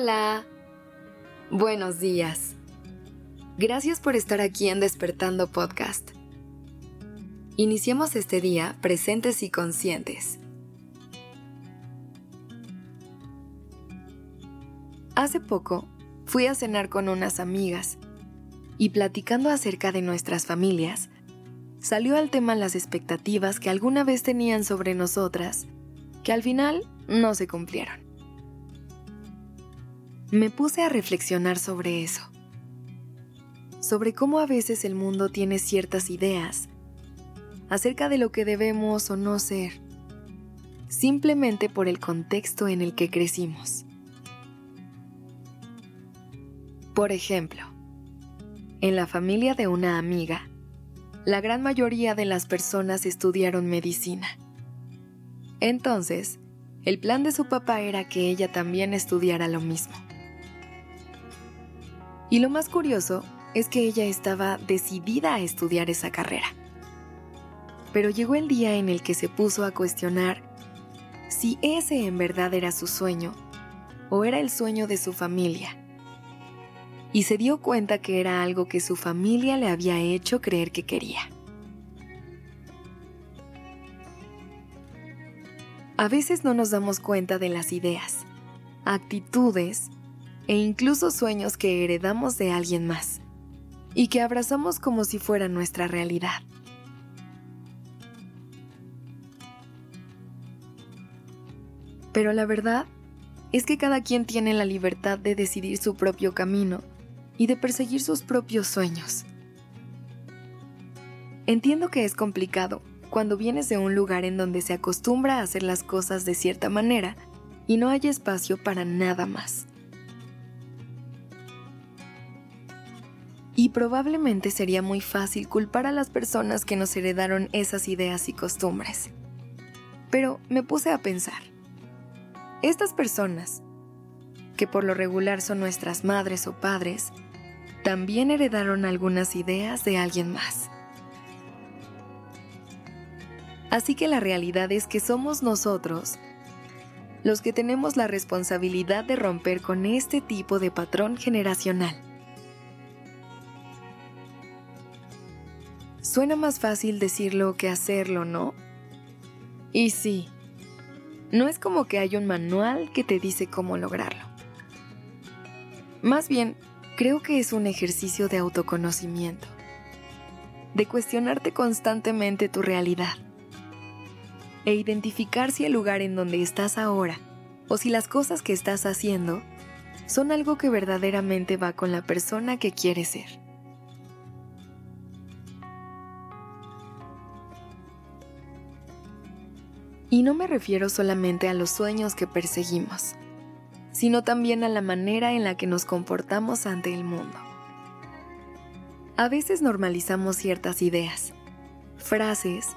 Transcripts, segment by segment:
Hola. Buenos días. Gracias por estar aquí en Despertando Podcast. Iniciemos este día presentes y conscientes. Hace poco fui a cenar con unas amigas y platicando acerca de nuestras familias, salió al tema las expectativas que alguna vez tenían sobre nosotras, que al final no se cumplieron. Me puse a reflexionar sobre eso, sobre cómo a veces el mundo tiene ciertas ideas acerca de lo que debemos o no ser, simplemente por el contexto en el que crecimos. Por ejemplo, en la familia de una amiga, la gran mayoría de las personas estudiaron medicina. Entonces, el plan de su papá era que ella también estudiara lo mismo. Y lo más curioso es que ella estaba decidida a estudiar esa carrera. Pero llegó el día en el que se puso a cuestionar si ese en verdad era su sueño o era el sueño de su familia. Y se dio cuenta que era algo que su familia le había hecho creer que quería. A veces no nos damos cuenta de las ideas, actitudes e incluso sueños que heredamos de alguien más y que abrazamos como si fuera nuestra realidad. Pero la verdad es que cada quien tiene la libertad de decidir su propio camino y de perseguir sus propios sueños. Entiendo que es complicado cuando vienes de un lugar en donde se acostumbra a hacer las cosas de cierta manera y no hay espacio para nada más. Y probablemente sería muy fácil culpar a las personas que nos heredaron esas ideas y costumbres. Pero me puse a pensar. Estas personas, que por lo regular son nuestras madres o padres, también heredaron algunas ideas de alguien más. Así que la realidad es que somos nosotros los que tenemos la responsabilidad de romper con este tipo de patrón generacional. Suena más fácil decirlo que hacerlo, ¿no? Y sí, no es como que hay un manual que te dice cómo lograrlo. Más bien, creo que es un ejercicio de autoconocimiento, de cuestionarte constantemente tu realidad e identificar si el lugar en donde estás ahora o si las cosas que estás haciendo son algo que verdaderamente va con la persona que quieres ser. Y no me refiero solamente a los sueños que perseguimos, sino también a la manera en la que nos comportamos ante el mundo. A veces normalizamos ciertas ideas, frases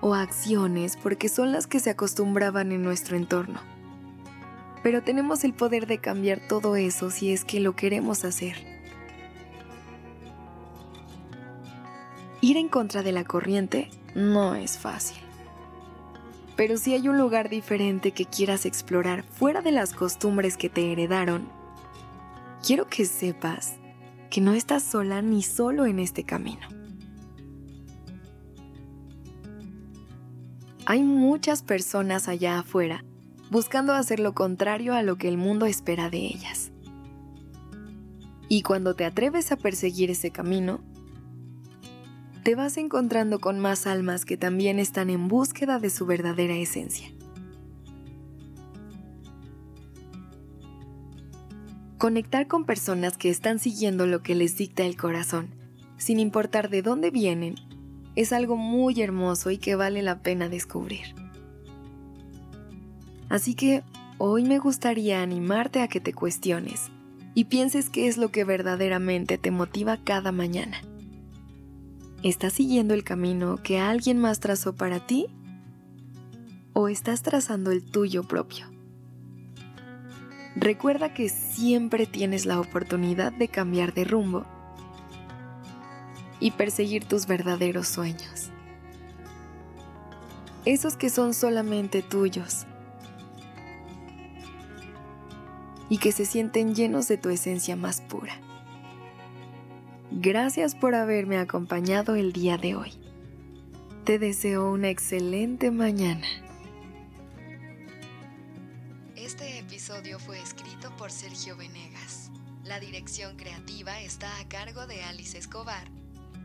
o acciones porque son las que se acostumbraban en nuestro entorno. Pero tenemos el poder de cambiar todo eso si es que lo queremos hacer. Ir en contra de la corriente no es fácil. Pero si hay un lugar diferente que quieras explorar fuera de las costumbres que te heredaron, quiero que sepas que no estás sola ni solo en este camino. Hay muchas personas allá afuera buscando hacer lo contrario a lo que el mundo espera de ellas. Y cuando te atreves a perseguir ese camino, te vas encontrando con más almas que también están en búsqueda de su verdadera esencia. Conectar con personas que están siguiendo lo que les dicta el corazón, sin importar de dónde vienen, es algo muy hermoso y que vale la pena descubrir. Así que hoy me gustaría animarte a que te cuestiones y pienses qué es lo que verdaderamente te motiva cada mañana. ¿Estás siguiendo el camino que alguien más trazó para ti? ¿O estás trazando el tuyo propio? Recuerda que siempre tienes la oportunidad de cambiar de rumbo y perseguir tus verdaderos sueños. Esos que son solamente tuyos. y que se sienten llenos de tu esencia más pura. Gracias por haberme acompañado el día de hoy. Te deseo una excelente mañana. Este episodio fue escrito por Sergio Venegas. La dirección creativa está a cargo de Alice Escobar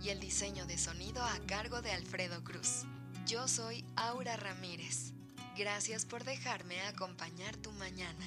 y el diseño de sonido a cargo de Alfredo Cruz. Yo soy Aura Ramírez. Gracias por dejarme acompañar tu mañana.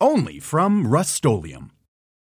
Only from Rust-Oleum.